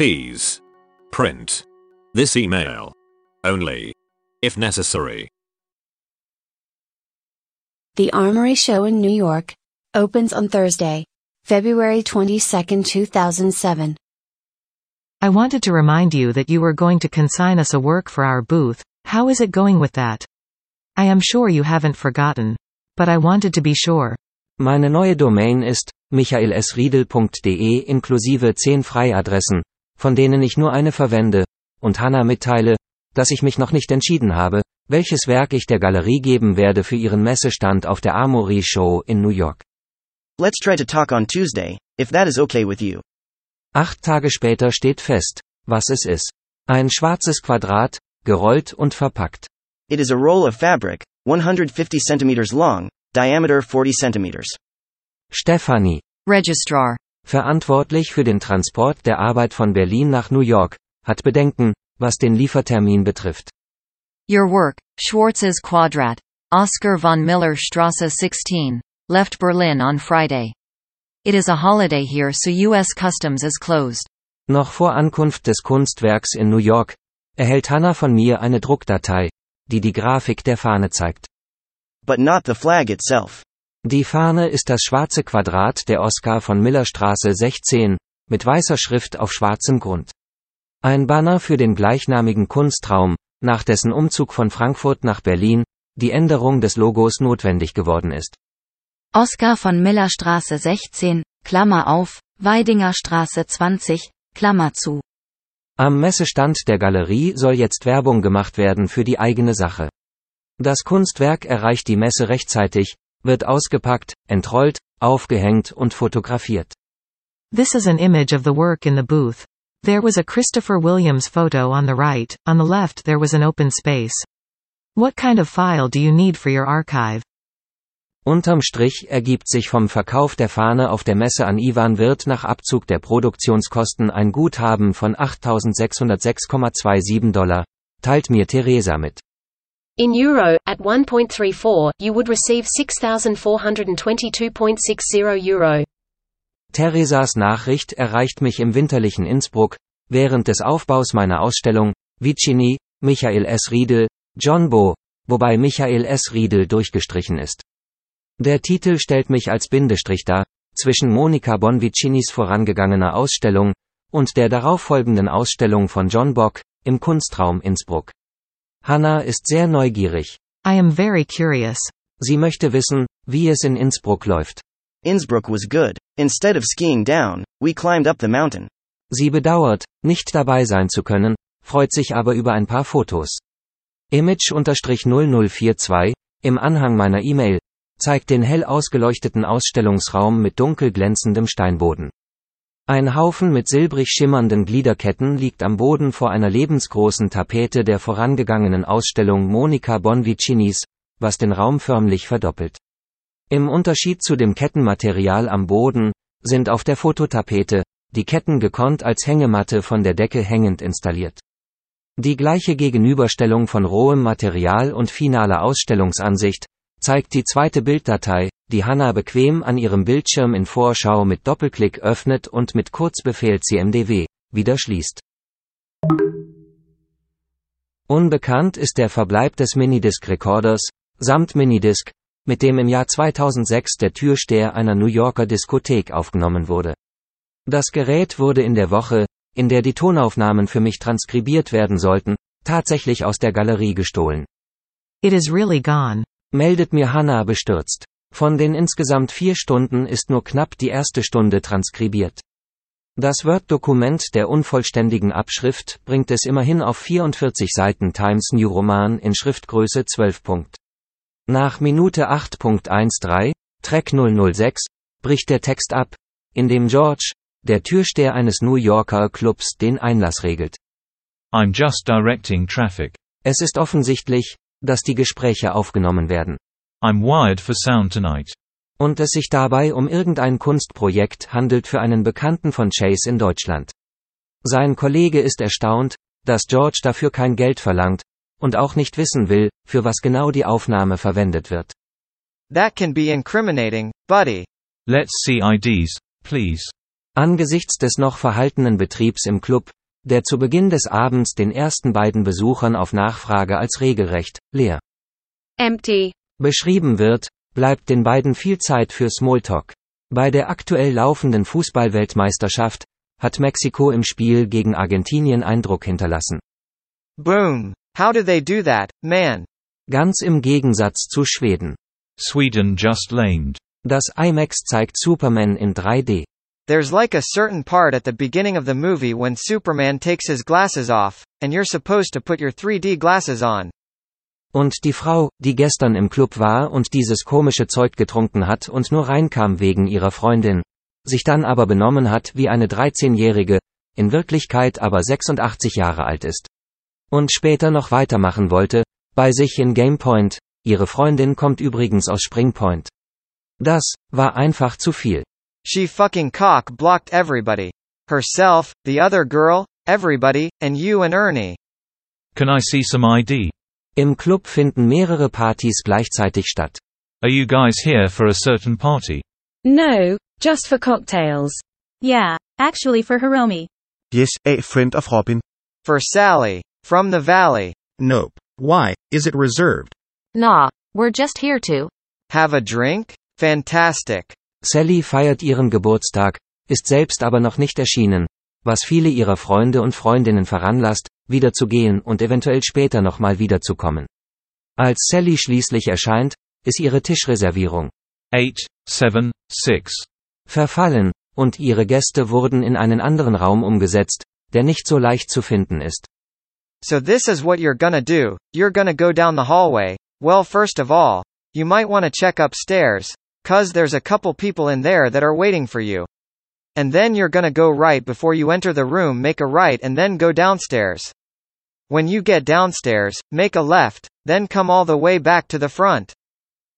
Please. Print. This email. Only. If necessary. The Armory Show in New York opens on Thursday, February 22, 2007. I wanted to remind you that you were going to consign us a work for our booth. How is it going with that? I am sure you haven't forgotten. But I wanted to be sure. Meine neue Domain ist michaelsriedel.de inklusive 10 Freiadressen, von denen ich nur eine verwende, und Hannah mitteile, dass ich mich noch nicht entschieden habe, welches Werk ich der Galerie geben werde für ihren Messestand auf der Armory Show in New York. Let's try to talk on Tuesday, if that is okay with you. Acht Tage später steht fest, was es ist. Ein schwarzes Quadrat, gerollt und verpackt. It is a roll of fabric, 150 centimeters long, diameter 40 centimeters. Stefanie, Registrar. Verantwortlich für den Transport der Arbeit von Berlin nach New York, hat Bedenken, was den Liefertermin betrifft. Your work, Schwarzes Quadrat. Oscar von Miller Strasse 16. Left Berlin on Friday. It is a holiday here so US Customs is closed. Noch vor Ankunft des Kunstwerks in New York, erhält Hannah von mir eine Druckdatei, die die Grafik der Fahne zeigt. But not the flag itself. Die Fahne ist das schwarze Quadrat der Oskar von Millerstraße 16, mit weißer Schrift auf schwarzem Grund. Ein Banner für den gleichnamigen Kunstraum, nach dessen Umzug von Frankfurt nach Berlin, die Änderung des Logos notwendig geworden ist. Oskar von Millerstraße 16, Klammer auf, Weidinger Straße 20, Klammer zu. Am Messestand der Galerie soll jetzt Werbung gemacht werden für die eigene Sache. Das Kunstwerk erreicht die Messe rechtzeitig, wird ausgepackt, entrollt, aufgehängt und fotografiert. This is an image of the work in the booth. There was a Christopher Williams photo on the right, on the left there was an open space. What kind of file do you need for your archive? Unterm Strich ergibt sich vom Verkauf der Fahne auf der Messe an Ivan Wirth nach Abzug der Produktionskosten ein Guthaben von 8.606,27 Dollar, teilt mir Theresa mit. In euro, at 1.34, you would receive 6,422.60 euro. Theresas Nachricht erreicht mich im winterlichen Innsbruck, während des Aufbaus meiner Ausstellung, Vicini, Michael S. Riedel, John Bo, wobei Michael S. Riedel durchgestrichen ist. Der Titel stellt mich als Bindestrich dar, zwischen Monika Bonvicinis vorangegangener Ausstellung, und der darauffolgenden Ausstellung von John Bock, im Kunstraum Innsbruck. Hannah ist sehr neugierig. I am very curious. Sie möchte wissen, wie es in Innsbruck läuft. Innsbruck was good. Instead of skiing down, we climbed up the mountain. Sie bedauert, nicht dabei sein zu können, freut sich aber über ein paar Fotos. Image-0042, im Anhang meiner E-Mail, zeigt den hell ausgeleuchteten Ausstellungsraum mit dunkel glänzendem Steinboden. Ein Haufen mit silbrig schimmernden Gliederketten liegt am Boden vor einer lebensgroßen Tapete der vorangegangenen Ausstellung Monika Bonvicinis, was den Raum förmlich verdoppelt. Im Unterschied zu dem Kettenmaterial am Boden, sind auf der Fototapete, die Ketten gekonnt als Hängematte von der Decke hängend installiert. Die gleiche Gegenüberstellung von rohem Material und finaler Ausstellungsansicht, zeigt die zweite Bilddatei, die Hannah bequem an ihrem Bildschirm in Vorschau mit Doppelklick öffnet und mit Kurzbefehl CMDW wieder schließt. Unbekannt ist der Verbleib des Minidisc-Recorders, samt Minidisc, mit dem im Jahr 2006 der Türsteher einer New Yorker Diskothek aufgenommen wurde. Das Gerät wurde in der Woche, in der die Tonaufnahmen für mich transkribiert werden sollten, tatsächlich aus der Galerie gestohlen. It is really gone. Meldet mir Hannah bestürzt. Von den insgesamt vier Stunden ist nur knapp die erste Stunde transkribiert. Das Word-Dokument der unvollständigen Abschrift bringt es immerhin auf 44 Seiten Times New Roman in Schriftgröße 12. Punkt. Nach Minute 8.13, Track 006, bricht der Text ab, in dem George, der Türsteher eines New Yorker Clubs, den Einlass regelt. I'm just directing traffic. Es ist offensichtlich, dass die Gespräche aufgenommen werden. I'm wired for sound tonight. Und es sich dabei um irgendein Kunstprojekt handelt für einen Bekannten von Chase in Deutschland. Sein Kollege ist erstaunt, dass George dafür kein Geld verlangt, und auch nicht wissen will, für was genau die Aufnahme verwendet wird. That can be incriminating, buddy. Let's see IDs, please. Angesichts des noch verhaltenen Betriebs im Club, der zu Beginn des Abends den ersten beiden Besuchern auf Nachfrage als regelrecht leer Empty. Beschrieben wird, bleibt den beiden viel Zeit für Smalltalk. Bei der aktuell laufenden Fußballweltmeisterschaft hat Mexiko im Spiel gegen Argentinien Eindruck hinterlassen. Boom. How do they do that, man? Ganz im Gegensatz zu Schweden. Sweden just lamed. Das IMAX zeigt Superman in 3D. There's like a certain part at the beginning of the movie when Superman takes his glasses off, and you're supposed to put your 3D glasses on. Und die Frau, die gestern im Club war und dieses komische Zeug getrunken hat und nur reinkam wegen ihrer Freundin, sich dann aber benommen hat wie eine 13-Jährige, in Wirklichkeit aber 86 Jahre alt ist. Und später noch weitermachen wollte, bei sich in Gamepoint, ihre Freundin kommt übrigens aus Springpoint. Das, war einfach zu viel. She fucking cock blocked everybody. Herself, the other girl, everybody, and you and Ernie. Can I see some ID? Im Club finden mehrere Partys gleichzeitig statt. Are you guys here for a certain party? No, just for cocktails. Yeah, actually for Hiromi. Yes, a friend of Robin. For Sally, from the valley. Nope. Why, is it reserved? Nah, we're just here to. Have a drink? Fantastic. Sally feiert ihren Geburtstag, ist selbst aber noch nicht erschienen, was viele ihrer Freunde und Freundinnen veranlasst, wieder zu gehen und eventuell später nochmal wiederzukommen. Als Sally schließlich erscheint, ist ihre Tischreservierung 8, 7, 6. verfallen, und ihre Gäste wurden in einen anderen Raum umgesetzt, der nicht so leicht zu finden ist. So this is what you're gonna do. You're gonna go down the hallway. Well, first of all, you might want to check upstairs, cause there's a couple people in there that are waiting for you. And then you're gonna go right before you enter the room, make a right and then go downstairs. When you get downstairs, make a left, then come all the way back to the front.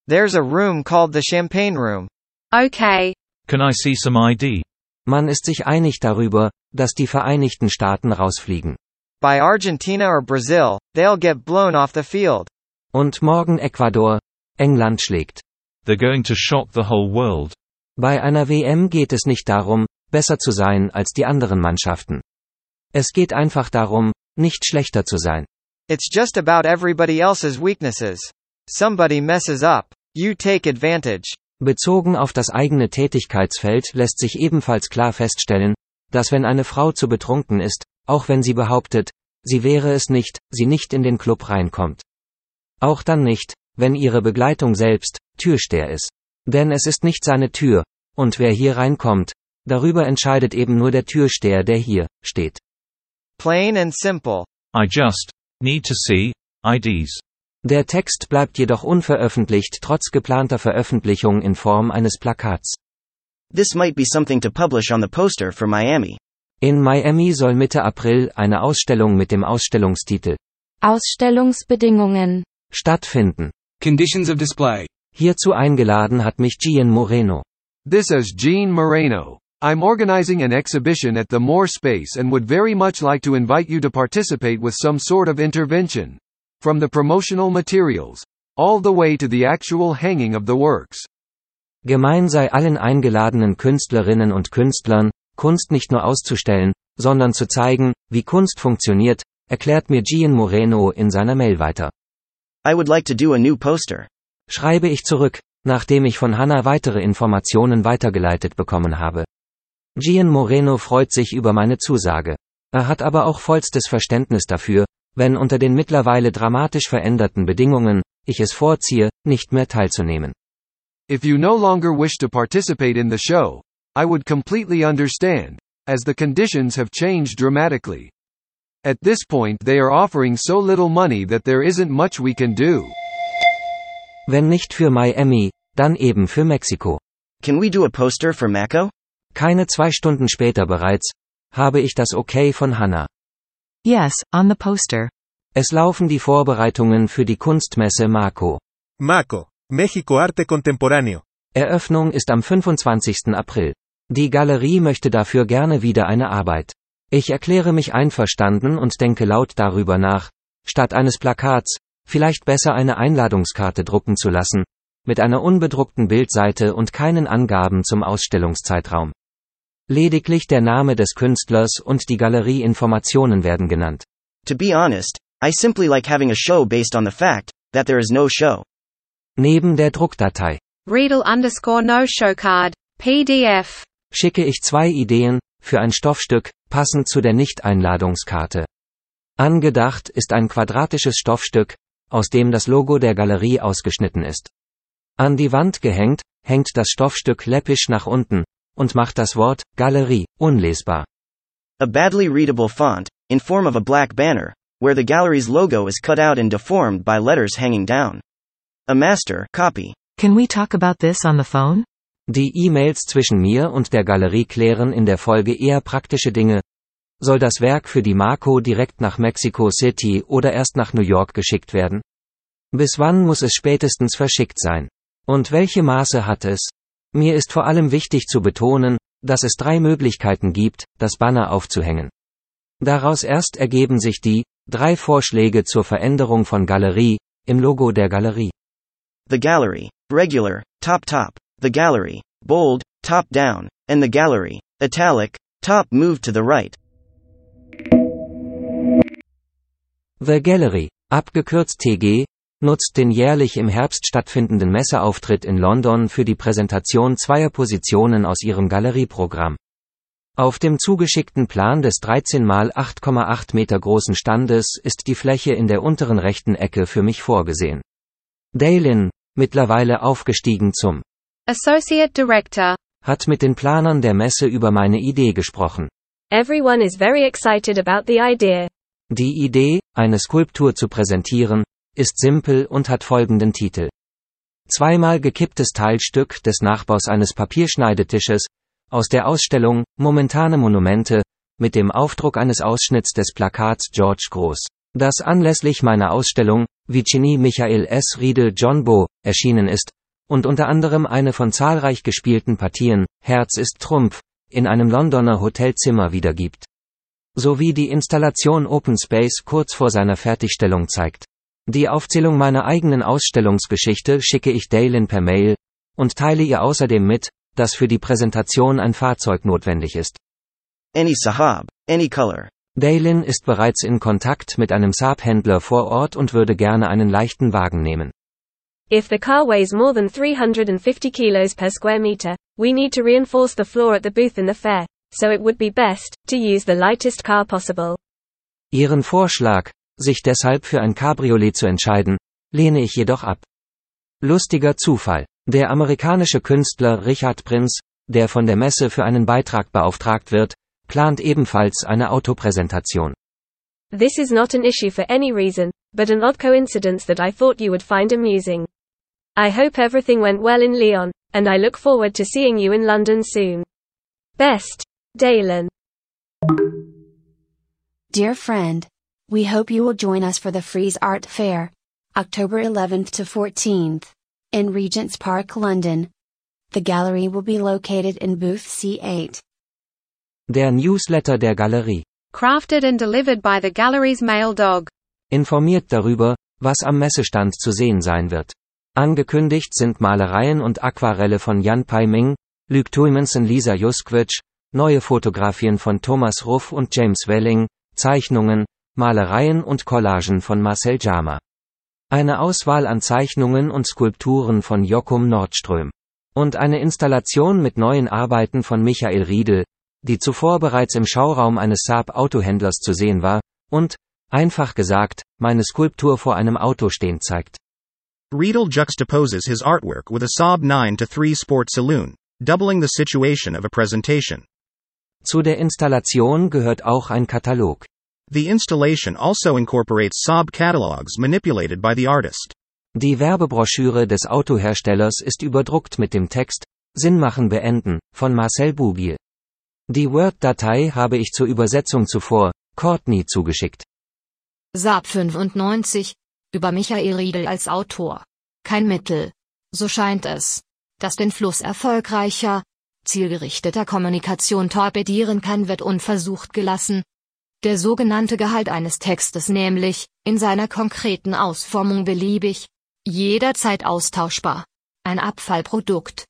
There's a room called the champagne room. Okay. Can I see some ID? Man ist sich einig darüber, dass die Vereinigten Staaten rausfliegen. By Argentina or Brazil, they'll get blown off the field. Und morgen Ecuador, England schlägt. They're going to shock the whole world. Bei einer WM geht es nicht darum, besser zu sein als die anderen Mannschaften. Es geht einfach darum, nicht schlechter zu sein. It's just about everybody else's weaknesses. Somebody messes up. You take advantage. Bezogen auf das eigene Tätigkeitsfeld lässt sich ebenfalls klar feststellen, dass wenn eine Frau zu betrunken ist, auch wenn sie behauptet, sie wäre es nicht, sie nicht in den Club reinkommt. Auch dann nicht, wenn ihre Begleitung selbst Türsteher ist. Denn es ist nicht seine Tür, und wer hier reinkommt, darüber entscheidet eben nur der Türsteher, der hier steht. Plain and simple. I just need to see IDs. Der Text bleibt jedoch unveröffentlicht trotz geplanter Veröffentlichung in Form eines Plakats. This might be something to publish on the poster for Miami. In Miami soll Mitte April eine Ausstellung mit dem Ausstellungstitel Ausstellungsbedingungen. stattfinden. Conditions of display. Hierzu eingeladen hat mich Gian Moreno. This is Gene Moreno. I'm organizing an exhibition at the Moore Space and would very much like to invite you to participate with some sort of intervention. From the promotional materials, all the way to the actual hanging of the works. Gemein sei allen eingeladenen Künstlerinnen und Künstlern, Kunst nicht nur auszustellen, sondern zu zeigen, wie Kunst funktioniert, erklärt mir Gian Moreno in seiner Mail weiter. I would like to do a new poster. Schreibe ich zurück, nachdem ich von Hannah weitere Informationen weitergeleitet bekommen habe. Gian Moreno freut sich über meine Zusage. Er hat aber auch vollstes Verständnis dafür, wenn unter den mittlerweile dramatisch veränderten Bedingungen, ich es vorziehe, nicht mehr teilzunehmen. If you no longer wish to participate in the show, I would completely understand, as the conditions have changed dramatically. At this point they are offering so little money that there isn't much we can do. Wenn nicht für Miami, dann eben für Mexiko. Can we do a poster for Mako? Keine zwei Stunden später bereits, habe ich das Okay von Hannah. Yes, on the poster. Es laufen die Vorbereitungen für die Kunstmesse Marco. Mako, México Arte Contemporáneo. Eröffnung ist am 25. April. Die Galerie möchte dafür gerne wieder eine Arbeit. Ich erkläre mich einverstanden und denke laut darüber nach, statt eines Plakats, vielleicht besser eine Einladungskarte drucken zu lassen, mit einer unbedruckten Bildseite und keinen Angaben zum Ausstellungszeitraum. Lediglich der Name des Künstlers und die Galerieinformationen werden genannt. To be honest, I simply like having a show based on the fact that there is no show. Neben der Druckdatei Riedel underscore no show card. PDF. schicke ich zwei Ideen für ein Stoffstück, passend zu der Nicht-Einladungskarte. Angedacht ist ein quadratisches Stoffstück, aus dem das Logo der Galerie ausgeschnitten ist. An die Wand gehängt, hängt das Stoffstück läppisch nach unten und macht das Wort Galerie unlesbar. A badly readable font, in form of a black banner, where the gallery's logo is cut out and deformed by letters hanging down. A master copy. Can we talk about this on the phone? Die E-Mails zwischen mir und der Galerie klären in der Folge eher praktische Dinge. Soll das Werk für die Marco direkt nach Mexico City oder erst nach New York geschickt werden? Bis wann muss es spätestens verschickt sein? Und welche Maße hat es? Mir ist vor allem wichtig zu betonen, dass es drei Möglichkeiten gibt, das Banner aufzuhängen. Daraus erst ergeben sich die drei Vorschläge zur Veränderung von Galerie im Logo der Galerie. The gallery, regular, top top, the gallery, bold, top down, and the gallery, italic, top moved to the right. The Gallery, abgekürzt TG, nutzt den jährlich im Herbst stattfindenden Messeauftritt in London für die Präsentation zweier Positionen aus ihrem Galerieprogramm. Auf dem zugeschickten Plan des 13 x 8,8 Meter großen Standes ist die Fläche in der unteren rechten Ecke für mich vorgesehen. Daylin, mittlerweile aufgestiegen zum Associate Director. hat mit den Planern der Messe über meine Idee gesprochen. Everyone is very excited about the idea. Die Idee, eine Skulptur zu präsentieren, ist simpel und hat folgenden Titel. Zweimal gekipptes Teilstück des Nachbaus eines Papierschneidetisches, aus der Ausstellung Momentane Monumente, mit dem Aufdruck eines Ausschnitts des Plakats George Groß, das anlässlich meiner Ausstellung, Vicini Michael S. Riedel John Bo, erschienen ist, und unter anderem eine von zahlreich gespielten Partien, Herz ist Trumpf, in einem Londoner Hotelzimmer wiedergibt. Sowie die Installation Open Space kurz vor seiner Fertigstellung zeigt. Die Aufzählung meiner eigenen Ausstellungsgeschichte schicke ich Daylin per Mail und teile ihr außerdem mit, dass für die Präsentation ein Fahrzeug notwendig ist. Any sahab, any color. Daylin ist bereits in Kontakt mit einem Saab-Händler vor Ort und würde gerne einen leichten Wagen nehmen. If the car weighs more than 350 kilos per square meter, we need to reinforce the floor at the booth in the fair, so it would be best to use the lightest car possible. Ihren Vorschlag, sich deshalb für ein Cabriolet zu entscheiden, lehne ich jedoch ab. Lustiger Zufall. Der amerikanische Künstler Richard Prinz, der von der Messe für einen Beitrag beauftragt wird, plant ebenfalls eine Autopräsentation. This is not an issue for any reason, but an odd coincidence that I thought you would find amusing. I hope everything went well in Lyon, and I look forward to seeing you in London soon. Best, Dalen. Dear friend, we hope you will join us for the Freeze Art Fair, October 11th to 14th, in Regent's Park, London. The gallery will be located in booth C8. Der Newsletter der Galerie Crafted and delivered by the gallery's mail dog. informiert darüber, was am Messestand zu sehen sein wird. Angekündigt sind Malereien und Aquarelle von Jan Pai Ming, Luke Tuimensen Lisa Juskowicz, neue Fotografien von Thomas Ruff und James Welling, Zeichnungen, Malereien und Collagen von Marcel Jama. Eine Auswahl an Zeichnungen und Skulpturen von Jokum Nordström. Und eine Installation mit neuen Arbeiten von Michael Riedel, die zuvor bereits im Schauraum eines Saab-Autohändlers zu sehen war, und, einfach gesagt, meine Skulptur vor einem Auto stehen zeigt. Riedel juxtaposes his artwork with a Saab 9 to 3 Sport Saloon, doubling the situation of a presentation. Zu der Installation gehört auch ein Katalog. The installation also incorporates Saab catalogs manipulated by the artist. Die Werbebroschüre des Autoherstellers ist überdruckt mit dem Text Sinn machen beenden von Marcel Bougiel. Die Word-Datei habe ich zur Übersetzung zuvor Courtney zugeschickt. Saab 95, über Michael Riedel als Autor. Kein Mittel. So scheint es. Das den Fluss erfolgreicher, zielgerichteter Kommunikation torpedieren kann, wird unversucht gelassen. Der sogenannte Gehalt eines Textes nämlich, in seiner konkreten Ausformung beliebig, jederzeit austauschbar. Ein Abfallprodukt.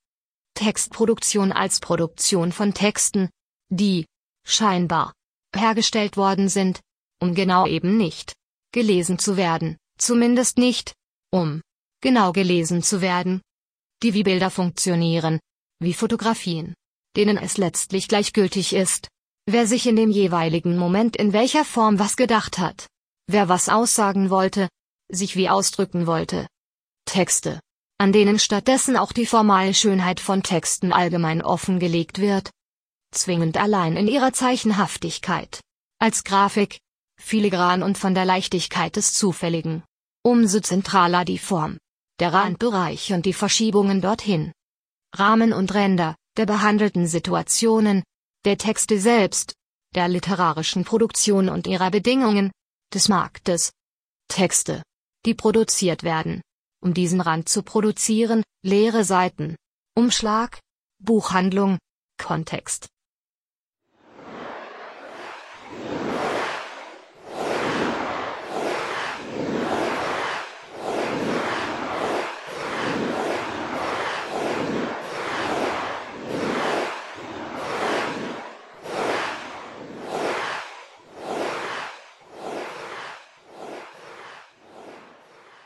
Textproduktion als Produktion von Texten, die, scheinbar, hergestellt worden sind, um genau eben nicht, gelesen zu werden, zumindest nicht, um, genau gelesen zu werden. Die wie Bilder funktionieren, wie Fotografien, denen es letztlich gleichgültig ist, wer sich in dem jeweiligen Moment in welcher Form was gedacht hat, wer was aussagen wollte, sich wie ausdrücken wollte. Texte, an denen stattdessen auch die formale Schönheit von Texten allgemein offengelegt wird, zwingend allein in ihrer Zeichenhaftigkeit, als Grafik, filigran und von der Leichtigkeit des Zufälligen. Umso zentraler die Form, der Randbereich und die Verschiebungen dorthin. Rahmen und Ränder, der behandelten Situationen, der Texte selbst, der literarischen Produktion und ihrer Bedingungen, des Marktes. Texte, die produziert werden, um diesen Rand zu produzieren, leere Seiten, Umschlag, Buchhandlung, Kontext.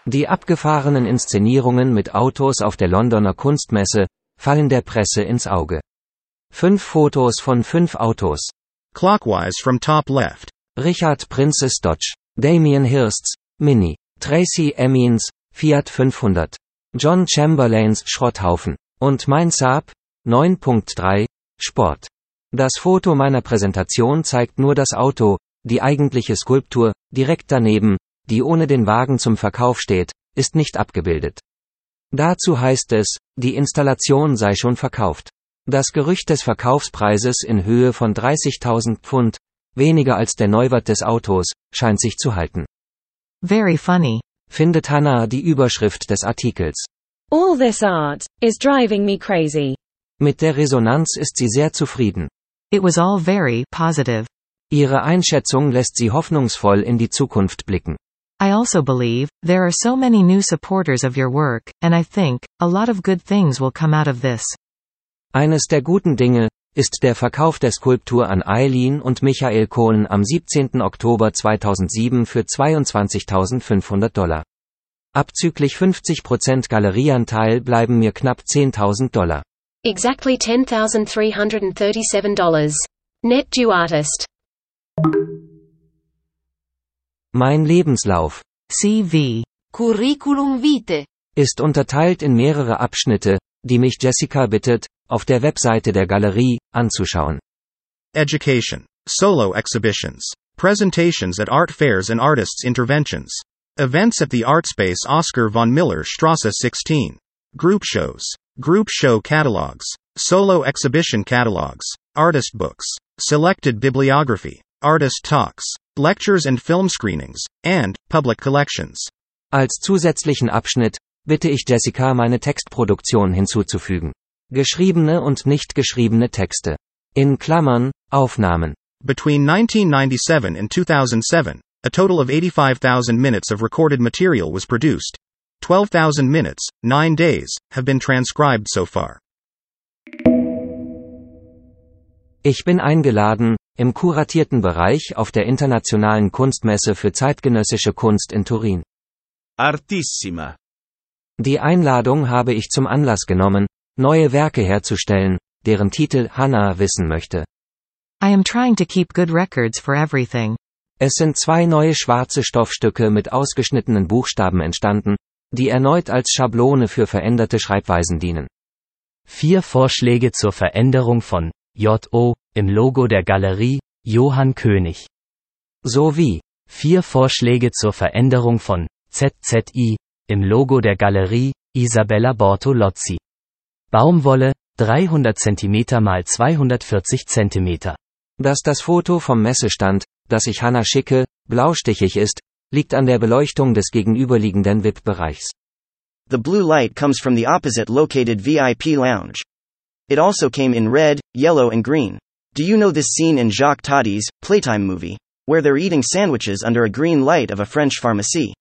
Die abgefahrenen Inszenierungen mit Autos auf der Londoner Kunstmesse fallen der Presse ins Auge. Fünf Fotos von fünf Autos. Clockwise from top left. Richard Princess Dodge, Damien Hirsts, Mini, Tracy Emmons, Fiat 500, John Chamberlains Schrotthaufen und mein Saab 9.3 Sport. Das Foto meiner Präsentation zeigt nur das Auto, die eigentliche Skulptur, direkt daneben, die ohne den Wagen zum Verkauf steht, ist nicht abgebildet. Dazu heißt es, die Installation sei schon verkauft. Das Gerücht des Verkaufspreises in Höhe von 30.000 Pfund, weniger als der Neuwert des Autos, scheint sich zu halten. Very funny. Findet Hannah die Überschrift des Artikels. All this art is driving me crazy. Mit der Resonanz ist sie sehr zufrieden. It was all very positive. Ihre Einschätzung lässt sie hoffnungsvoll in die Zukunft blicken. I also believe, there are so many new supporters of your work, and I think, a lot of good things will come out of this. Eines der guten Dinge, ist der Verkauf der Skulptur an Eileen und Michael Kohlen am 17. Oktober 2007 für 22.500 Dollar. Abzüglich 50% Galerieanteil bleiben mir knapp 10.000 Dollar. Exactly $10,337. Net due artist. Mein Lebenslauf CV Curriculum vitae ist unterteilt in mehrere Abschnitte, die mich Jessica bittet, auf der Webseite der Galerie, anzuschauen. Education. Solo exhibitions. Presentations at art fairs and artists' interventions. Events at the Art Space Oscar von Miller Strasse 16. Group shows. Group show catalogs. Solo exhibition catalogs. Artist books. Selected bibliography. Artist talks. Lectures and film screenings. And, public collections. Als zusätzlichen Abschnitt, bitte ich Jessica meine Textproduktion hinzuzufügen. Geschriebene und nicht geschriebene Texte. In Klammern, Aufnahmen. Between 1997 and 2007, a total of 85,000 minutes of recorded material was produced. 12,000 minutes, 9 days, have been transcribed so far. Ich bin eingeladen, im kuratierten Bereich auf der Internationalen Kunstmesse für zeitgenössische Kunst in Turin. Artissima. Die Einladung habe ich zum Anlass genommen, neue Werke herzustellen, deren Titel Hannah wissen möchte. I am trying to keep good records for everything. Es sind zwei neue schwarze Stoffstücke mit ausgeschnittenen Buchstaben entstanden, die erneut als Schablone für veränderte Schreibweisen dienen. Vier Vorschläge zur Veränderung von JO im Logo der Galerie Johann König. Sowie vier Vorschläge zur Veränderung von ZZI im Logo der Galerie Isabella Bortolozzi. Baumwolle 300 cm x 240 cm. Dass das Foto vom Messestand, das ich Hanna schicke, blaustichig ist, liegt an der Beleuchtung des gegenüberliegenden VIP-Bereichs. The blue light comes from the opposite located VIP lounge. It also came in red, yellow, and green. Do you know this scene in Jacques Tati's Playtime movie, where they're eating sandwiches under a green light of a French pharmacy?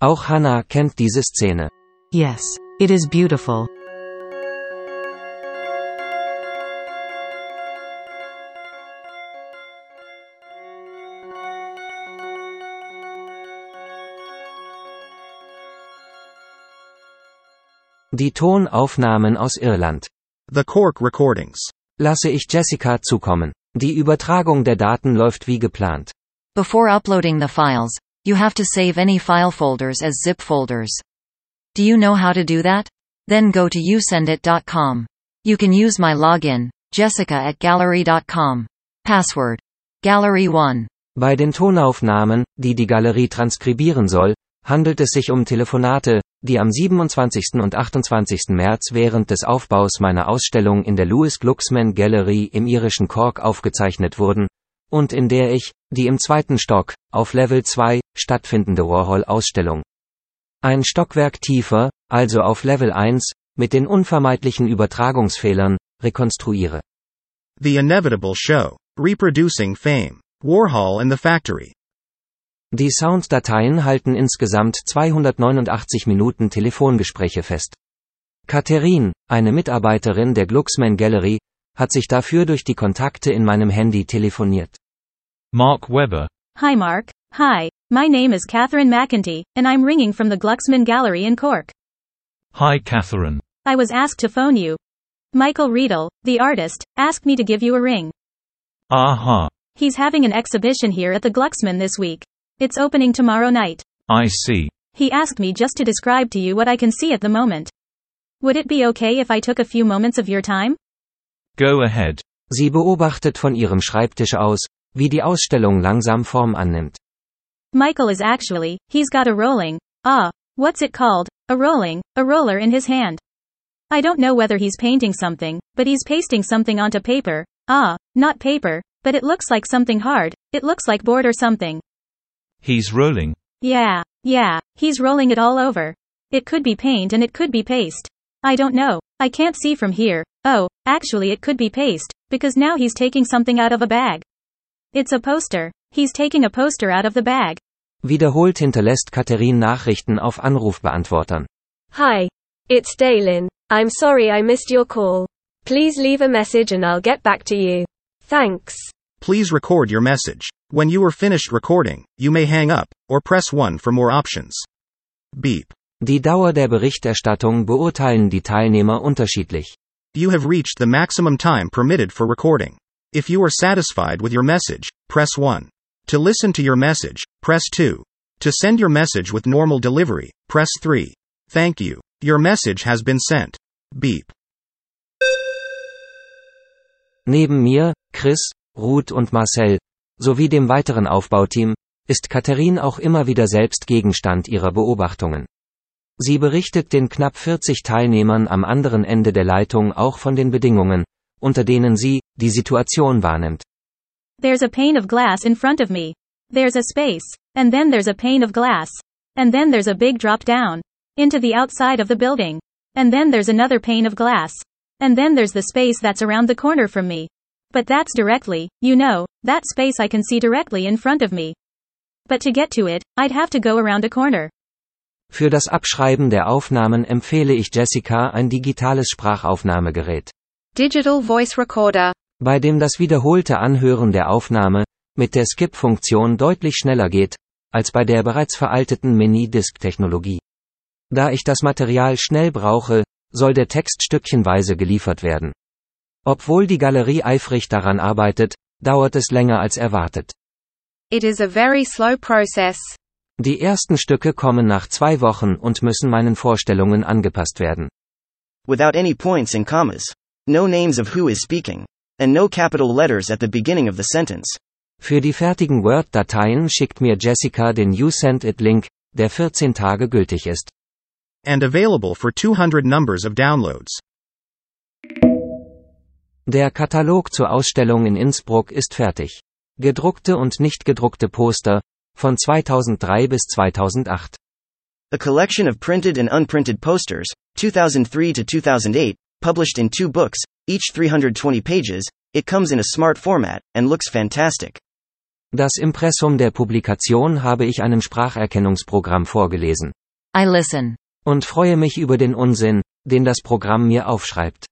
Auch Hannah kennt diese Szene. Yes, it is beautiful. Die Tonaufnahmen aus Irland. The Cork recordings. Lasse ich Jessica zukommen. Die Übertragung der Daten läuft wie geplant. Before uploading the files, you have to save any file folders as zip folders. Do you know how to do that? Then go to usendit.com. You can use my login, jessica at gallery.com. Password. Gallery1. Bei den Tonaufnahmen, die die Galerie transkribieren soll, handelt es sich um Telefonate, die am 27. und 28. März während des Aufbaus meiner Ausstellung in der Louis Glucksman Gallery im irischen Cork aufgezeichnet wurden, und in der ich, die im zweiten Stock, auf Level 2, stattfindende Warhol-Ausstellung. Ein Stockwerk tiefer, also auf Level 1, mit den unvermeidlichen Übertragungsfehlern, rekonstruiere. The Inevitable Show. Reproducing Fame. Warhol in the Factory. Die Sounddateien halten insgesamt 289 Minuten Telefongespräche fest. Catherine, eine Mitarbeiterin der Glucksman Gallery, hat sich dafür durch die Kontakte in meinem Handy telefoniert. Mark Webber. Hi Mark. Hi, my name is Catherine McEntee, and I'm ringing from the Glucksman Gallery in Cork. Hi Catherine. I was asked to phone you. Michael Riedel, the artist, asked me to give you a ring. Aha. He's having an exhibition here at the Glucksman this week. It's opening tomorrow night. I see. He asked me just to describe to you what I can see at the moment. Would it be okay if I took a few moments of your time? Go ahead. Sie beobachtet von ihrem Schreibtisch aus, wie die Ausstellung langsam Form annimmt. Michael is actually, he's got a rolling, ah, what's it called? A rolling, a roller in his hand. I don't know whether he's painting something, but he's pasting something onto paper. Ah, not paper, but it looks like something hard, it looks like board or something. He's rolling. Yeah, yeah, he's rolling it all over. It could be paint and it could be paste. I don't know, I can't see from here. Oh, actually, it could be paste, because now he's taking something out of a bag. It's a poster. He's taking a poster out of the bag. Wiederholt hinterlässt Katharine Nachrichten auf Anrufbeantwortern. Hi. It's Daylin. I'm sorry I missed your call. Please leave a message and I'll get back to you. Thanks. Please record your message. When you are finished recording, you may hang up, or press 1 for more options. Beep. Die Dauer der Berichterstattung beurteilen die Teilnehmer unterschiedlich. You have reached the maximum time permitted for recording. If you are satisfied with your message, press 1. To listen to your message, press 2. To send your message with normal delivery, press 3. Thank you. Your message has been sent. Beep. Neben mir, Chris, Ruth und Marcel, sowie dem weiteren Aufbauteam, ist Katharine auch immer wieder selbst Gegenstand ihrer Beobachtungen. Sie berichtet den knapp 40 Teilnehmern am anderen Ende der Leitung auch von den Bedingungen, unter denen sie die Situation wahrnimmt. There's a pane of glass in front of me. There's a space, and then there's a pane of glass. And then there's a big drop down into the outside of the building. And then there's another pane of glass. And then there's the space that's around the corner from me. But that's directly, you know, that space I can see directly in front of me. But to get to it, I'd have to go around a corner. Für das Abschreiben der Aufnahmen empfehle ich Jessica ein digitales Sprachaufnahmegerät. Digital Voice Recorder. Bei dem das wiederholte Anhören der Aufnahme mit der Skip-Funktion deutlich schneller geht, als bei der bereits veralteten Mini-Disk-Technologie. Da ich das Material schnell brauche, soll der Text stückchenweise geliefert werden. Obwohl die Galerie eifrig daran arbeitet, dauert es länger als erwartet. It is a very slow process. Die ersten Stücke kommen nach zwei Wochen und müssen meinen Vorstellungen angepasst werden. Without any points and commas. No names of who is speaking. And no capital letters at the beginning of the sentence. Für die fertigen Word-Dateien schickt mir Jessica den You Sent It Link, der 14 Tage gültig ist. And available for 200 numbers of downloads. Der Katalog zur Ausstellung in Innsbruck ist fertig. Gedruckte und nicht gedruckte Poster, von 2003 bis 2008. A collection of printed and unprinted posters, 2003 to 2008, published in two books, each 320 pages, it comes in a smart format, and looks fantastic. Das Impressum der Publikation habe ich einem Spracherkennungsprogramm vorgelesen. I listen. Und freue mich über den Unsinn, den das Programm mir aufschreibt.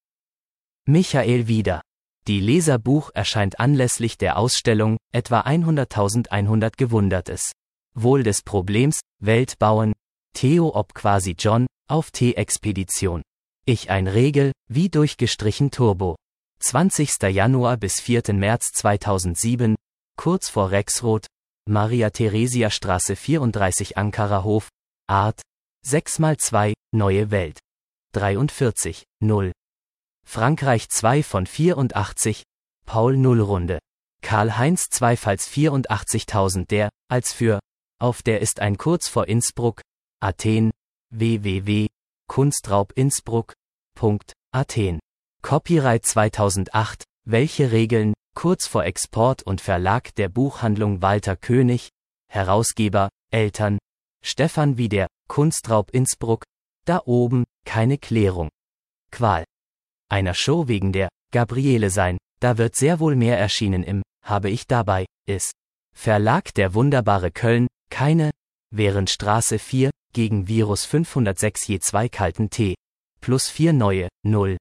Michael wieder. Die Leserbuch erscheint anlässlich der Ausstellung, etwa 100.100 Gewundertes. Wohl des Problems, Welt bauen. Theo ob quasi John, auf T-Expedition. Ich ein Regel, wie durchgestrichen Turbo. 20. Januar bis 4. März 2007, kurz vor Rexroth, Maria Theresia Straße 34 Ankara Hof, Art, 6x2, Neue Welt. 43, 0. Frankreich 2 von 84, Paul Nullrunde. Karl-Heinz 2 falls 84.000 der, als für, auf der ist ein kurz vor Innsbruck, Athen, www, Kunstraub Innsbruck, Punkt, Athen. Copyright 2008, welche Regeln, kurz vor Export und Verlag der Buchhandlung Walter König, Herausgeber, Eltern, Stefan Wieder, Kunstraub Innsbruck, da oben, keine Klärung. Qual. Einer Show wegen der, Gabriele sein, da wird sehr wohl mehr erschienen im, habe ich dabei, ist. Verlag der wunderbare Köln, keine, während Straße 4, gegen Virus 506 je zwei kalten T. Plus 4 neue, 0.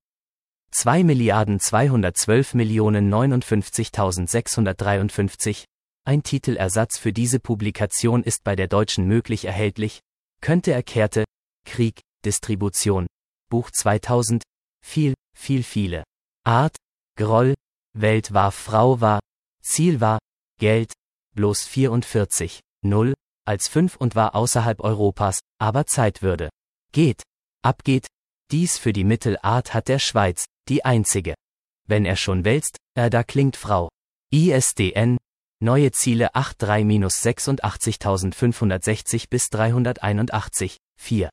2 Milliarden 212 Millionen 59.653. Ein Titelersatz für diese Publikation ist bei der Deutschen möglich erhältlich. Könnte erkehrte, Krieg, Distribution. Buch 2000. Viel, viel, viele. Art, Groll, Welt war Frau war, Ziel war, Geld, bloß 44, 0, als 5 und war außerhalb Europas, aber Zeit würde. Geht, abgeht, dies für die Mittelart hat der Schweiz, die einzige. Wenn er schon wälzt, er da klingt Frau. ISDN, neue Ziele 83-86560 bis 381, 4.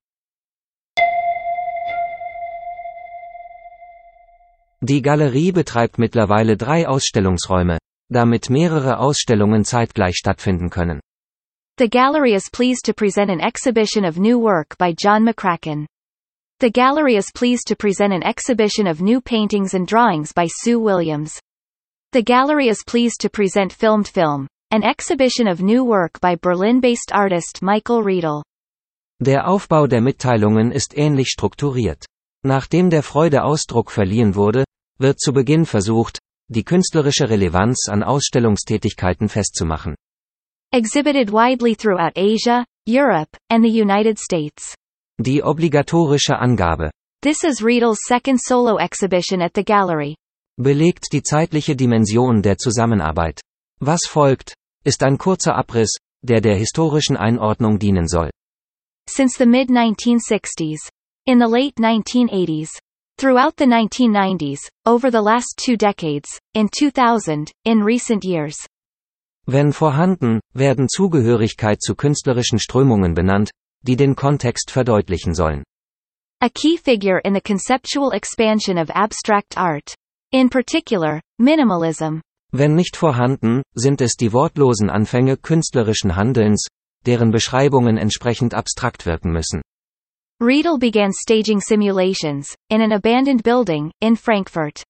Die Galerie betreibt mittlerweile drei Ausstellungsräume, damit mehrere Ausstellungen zeitgleich stattfinden können. The gallery is pleased to present an exhibition of new work by John McCracken. The gallery is pleased to present an exhibition of new paintings and drawings by Sue Williams. The gallery is pleased to present Filmed Film, an exhibition of new work by Berlin-based artist Michael Riedel. Der Aufbau der Mitteilungen ist ähnlich strukturiert. Nachdem der Freude Ausdruck verliehen wurde, wird zu Beginn versucht, die künstlerische Relevanz an Ausstellungstätigkeiten festzumachen. Exhibited widely throughout Asia, Europe, and the United States. Die obligatorische Angabe This is Riedel's second solo exhibition at the gallery. belegt die zeitliche Dimension der Zusammenarbeit. Was folgt, ist ein kurzer Abriss, der der historischen Einordnung dienen soll. Since the mid 1960s. In the late 1980s. Throughout the 1990s, over the last two decades, in 2000, in recent years. Wenn vorhanden, werden Zugehörigkeit zu künstlerischen Strömungen benannt, die den Kontext verdeutlichen sollen. A key figure in the conceptual expansion of abstract art. In particular, minimalism. Wenn nicht vorhanden, sind es die wortlosen Anfänge künstlerischen Handelns, deren Beschreibungen entsprechend abstrakt wirken müssen. Riedel began staging simulations, in an abandoned building, in Frankfurt.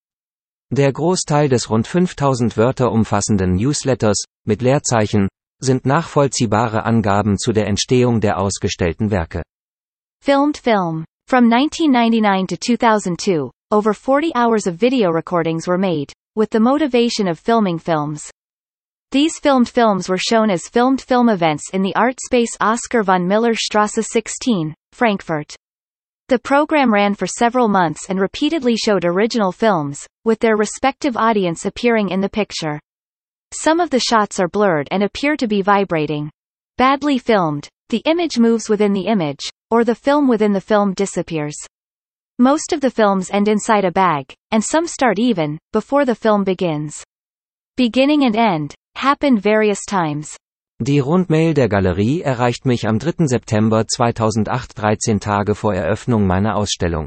Der Großteil des rund 5000 Wörter umfassenden Newsletters, mit Leerzeichen, sind nachvollziehbare Angaben zu der Entstehung der ausgestellten Werke. Filmed film. From 1999 to 2002, over 40 hours of video recordings were made, with the motivation of filming films. These filmed films were shown as filmed film events in the art space Oskar von Miller Strasse 16, Frankfurt. The program ran for several months and repeatedly showed original films, with their respective audience appearing in the picture. Some of the shots are blurred and appear to be vibrating. Badly filmed, the image moves within the image, or the film within the film disappears. Most of the films end inside a bag, and some start even, before the film begins. Beginning and end, happened various times. Die Rundmail der Galerie erreicht mich am 3. September 2008 13 Tage vor Eröffnung meiner Ausstellung.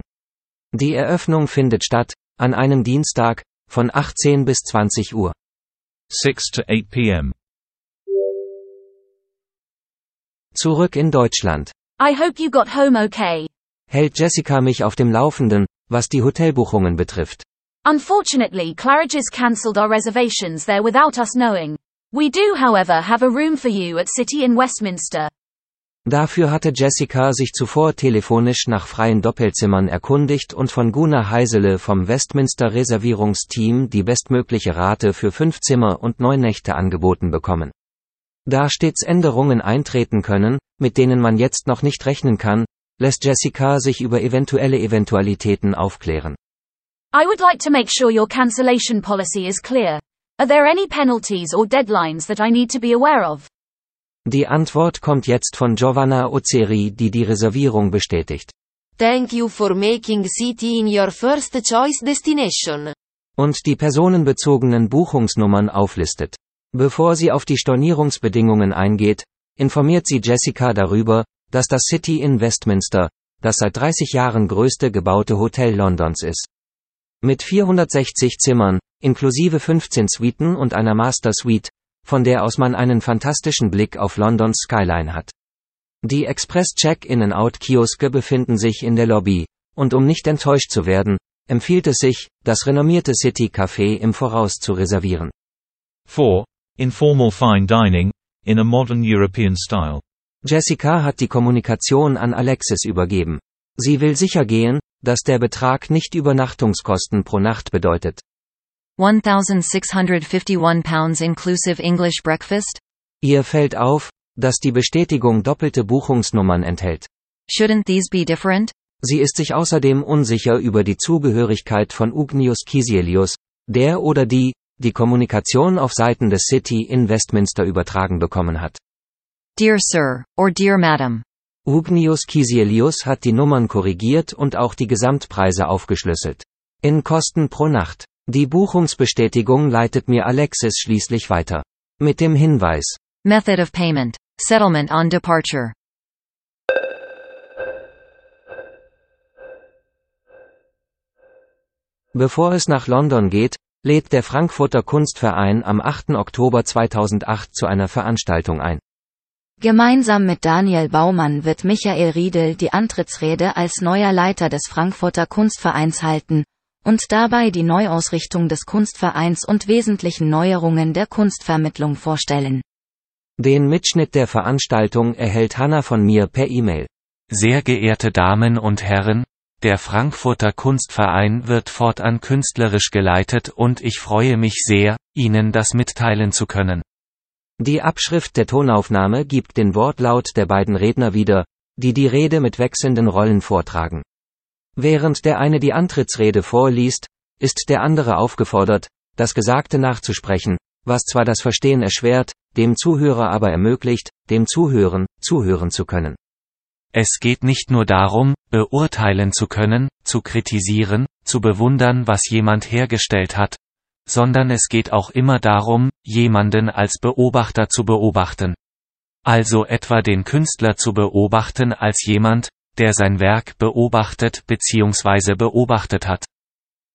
Die Eröffnung findet statt, an einem Dienstag, von 18 bis 20 Uhr. 6 to 8 p.m. Zurück in Deutschland. I hope you got home okay. Hält Jessica mich auf dem Laufenden, was die Hotelbuchungen betrifft. Unfortunately, Claridge's cancelled our reservations there without us knowing. We do, however, have a room for you at City in Westminster. Dafür hatte Jessica sich zuvor telefonisch nach freien Doppelzimmern erkundigt und von Gunnar Heisele vom Westminster Reservierungsteam die bestmögliche Rate für fünf Zimmer und neun Nächte angeboten bekommen. Da stets Änderungen eintreten können, mit denen man jetzt noch nicht rechnen kann, lässt Jessica sich über eventuelle Eventualitäten aufklären. I would like to make sure your cancellation policy is clear. Are there any penalties or deadlines that I need to be aware of? Die Antwort kommt jetzt von Giovanna Ozeri, die die Reservierung bestätigt. Thank you for making city in your first choice destination. Und die personenbezogenen Buchungsnummern auflistet. Bevor sie auf die Stornierungsbedingungen eingeht, informiert sie Jessica darüber, dass das City in Westminster, das seit 30 Jahren größte gebaute Hotel Londons ist. Mit 460 Zimmern, inklusive 15 Suiten und einer Master Suite, von der aus man einen fantastischen Blick auf Londons Skyline hat. Die Express-Check-In-and-Out-Kioske befinden sich in der Lobby, und um nicht enttäuscht zu werden, empfiehlt es sich, das renommierte City Café im Voraus zu reservieren. 4. Informal fine dining, in a modern European style. Jessica hat die Kommunikation an Alexis übergeben. Sie will sicher gehen, dass der Betrag nicht Übernachtungskosten pro Nacht bedeutet. 1651 pounds inclusive English breakfast? Ihr fällt auf, dass die Bestätigung doppelte Buchungsnummern enthält. Shouldn't these be different? Sie ist sich außerdem unsicher über die Zugehörigkeit von Ugnius Kisielius, der oder die, die Kommunikation auf Seiten des City in Westminster übertragen bekommen hat. Dear Sir, or Dear Madam. Ugnius Kisielius hat die Nummern korrigiert und auch die Gesamtpreise aufgeschlüsselt. In Kosten pro Nacht. Die Buchungsbestätigung leitet mir Alexis schließlich weiter. Mit dem Hinweis. Method of payment. Settlement on departure. Bevor es nach London geht, lädt der Frankfurter Kunstverein am 8. Oktober 2008 zu einer Veranstaltung ein. Gemeinsam mit Daniel Baumann wird Michael Riedel die Antrittsrede als neuer Leiter des Frankfurter Kunstvereins halten und dabei die Neuausrichtung des Kunstvereins und wesentlichen Neuerungen der Kunstvermittlung vorstellen. Den Mitschnitt der Veranstaltung erhält Hanna von mir per E-Mail. Sehr geehrte Damen und Herren, der Frankfurter Kunstverein wird fortan künstlerisch geleitet und ich freue mich sehr, Ihnen das mitteilen zu können. Die Abschrift der Tonaufnahme gibt den Wortlaut der beiden Redner wieder, die die Rede mit wechselnden Rollen vortragen. Während der eine die Antrittsrede vorliest, ist der andere aufgefordert, das Gesagte nachzusprechen, was zwar das Verstehen erschwert, dem Zuhörer aber ermöglicht, dem Zuhören, zuhören zu können. Es geht nicht nur darum, beurteilen zu können, zu kritisieren, zu bewundern, was jemand hergestellt hat, sondern es geht auch immer darum, jemanden als Beobachter zu beobachten. Also etwa den Künstler zu beobachten als jemand, der sein Werk beobachtet bzw. beobachtet hat.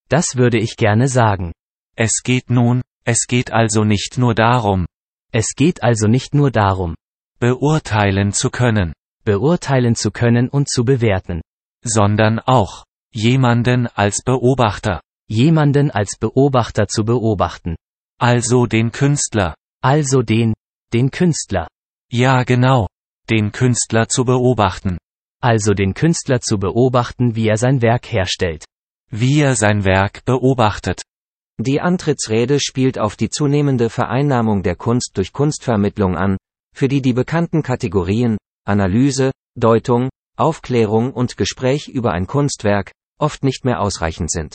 Das würde ich gerne sagen. Es geht nun, es geht also nicht nur darum. Es geht also nicht nur darum, beurteilen zu können beurteilen zu können und zu bewerten. Sondern auch, jemanden als Beobachter. Jemanden als Beobachter zu beobachten. Also den Künstler. Also den, den Künstler. Ja genau, den Künstler zu beobachten. Also den Künstler zu beobachten, wie er sein Werk herstellt. Wie er sein Werk beobachtet. Die Antrittsrede spielt auf die zunehmende Vereinnahmung der Kunst durch Kunstvermittlung an, für die die bekannten Kategorien Analyse, Deutung, Aufklärung und Gespräch über ein Kunstwerk oft nicht mehr ausreichend sind.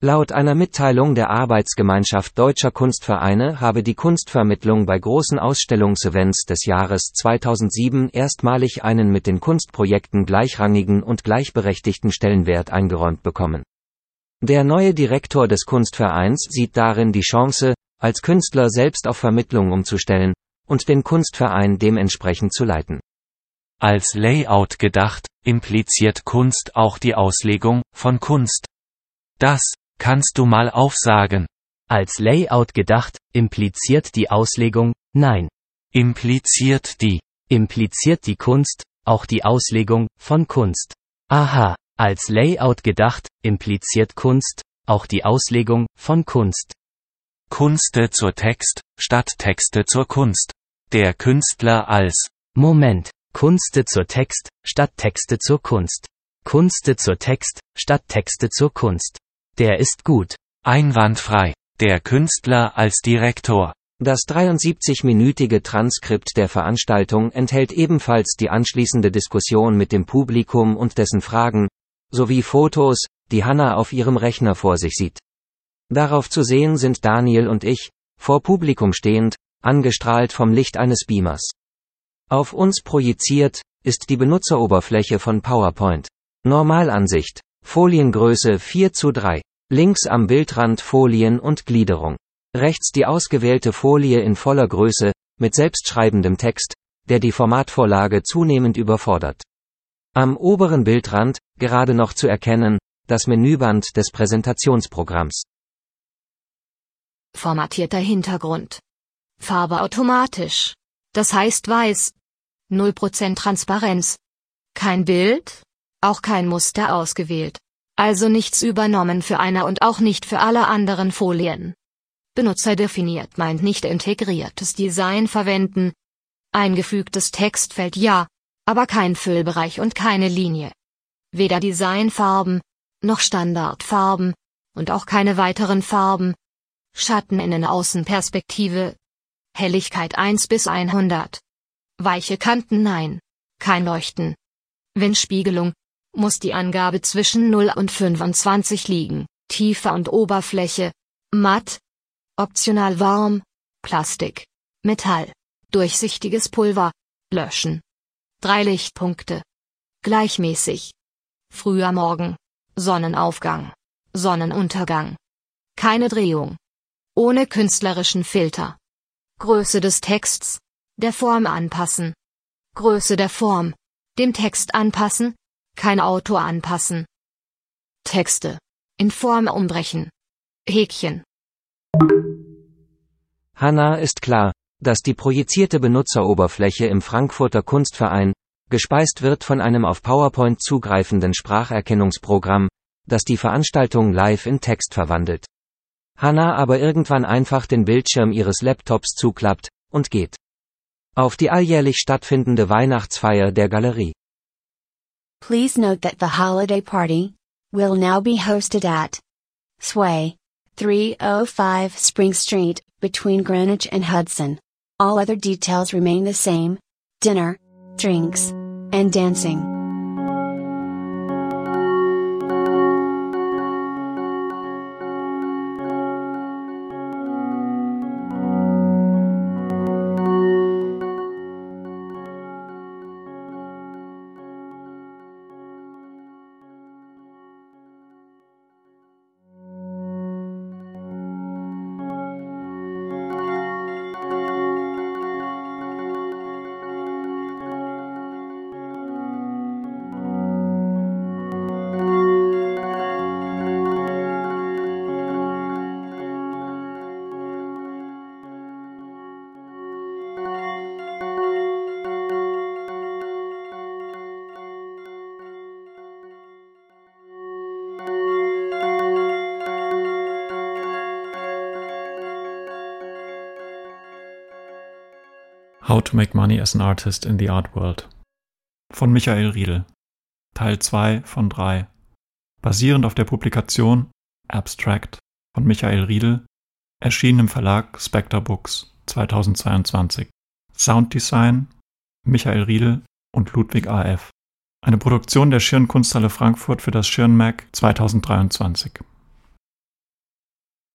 Laut einer Mitteilung der Arbeitsgemeinschaft deutscher Kunstvereine habe die Kunstvermittlung bei großen Ausstellungsevents des Jahres 2007 erstmalig einen mit den Kunstprojekten gleichrangigen und gleichberechtigten Stellenwert eingeräumt bekommen. Der neue Direktor des Kunstvereins sieht darin die Chance, als Künstler selbst auf Vermittlung umzustellen und den Kunstverein dementsprechend zu leiten. Als Layout gedacht, impliziert Kunst auch die Auslegung von Kunst. Das kannst du mal aufsagen. Als Layout gedacht, impliziert die Auslegung, nein. Impliziert die. Impliziert die Kunst, auch die Auslegung, von Kunst. Aha. Als Layout gedacht, impliziert Kunst, auch die Auslegung, von Kunst. Kunste zur Text, statt Texte zur Kunst. Der Künstler als Moment. Kunste zur Text, statt Texte zur Kunst. Kunste zur Text, statt Texte zur Kunst. Der ist gut. Einwandfrei. Der Künstler als Direktor. Das 73-minütige Transkript der Veranstaltung enthält ebenfalls die anschließende Diskussion mit dem Publikum und dessen Fragen, sowie Fotos, die Hannah auf ihrem Rechner vor sich sieht. Darauf zu sehen sind Daniel und ich, vor Publikum stehend, angestrahlt vom Licht eines Beamers. Auf uns projiziert, ist die Benutzeroberfläche von PowerPoint. Normalansicht, Foliengröße 4 zu 3. Links am Bildrand Folien und Gliederung. Rechts die ausgewählte Folie in voller Größe, mit selbstschreibendem Text, der die Formatvorlage zunehmend überfordert. Am oberen Bildrand, gerade noch zu erkennen, das Menüband des Präsentationsprogramms. Formatierter Hintergrund. Farbe automatisch. Das heißt weiß. 0% Transparenz. Kein Bild, auch kein Muster ausgewählt. Also nichts übernommen für eine und auch nicht für alle anderen Folien. Benutzerdefiniert meint nicht integriertes Design verwenden. Eingefügtes Textfeld ja, aber kein Füllbereich und keine Linie. Weder Designfarben, noch Standardfarben, und auch keine weiteren Farben. Schatten innen Außenperspektive. Helligkeit 1 bis 100. Weiche Kanten nein. Kein Leuchten. Windspiegelung. Muss die Angabe zwischen 0 und 25 liegen. Tiefe und Oberfläche. Matt, Optional warm, Plastik, Metall, durchsichtiges Pulver, löschen. Drei Lichtpunkte. Gleichmäßig. Früher Morgen, Sonnenaufgang, Sonnenuntergang. Keine Drehung. Ohne künstlerischen Filter. Größe des Texts, der Form anpassen. Größe der Form, dem Text anpassen, kein Autor anpassen. Texte. In Form umbrechen. Häkchen. Hanna ist klar, dass die projizierte Benutzeroberfläche im Frankfurter Kunstverein, gespeist wird von einem auf PowerPoint zugreifenden Spracherkennungsprogramm, das die Veranstaltung live in Text verwandelt. Hanna aber irgendwann einfach den Bildschirm ihres Laptops zuklappt und geht. Auf die alljährlich stattfindende Weihnachtsfeier der Galerie. Please note that the holiday party will now be hosted at Sway 305 Spring Street, between Greenwich and Hudson. All other details remain the same dinner, drinks, and dancing. How to Make Money as an Artist in the Art World. Von Michael Riedel. Teil 2 von 3 Basierend auf der Publikation Abstract von Michael Riedel erschienen im Verlag Spectre Books 2022 Sounddesign Michael Riedel und Ludwig AF eine Produktion der Schirn Kunsthalle Frankfurt für das Schirn Mac 2023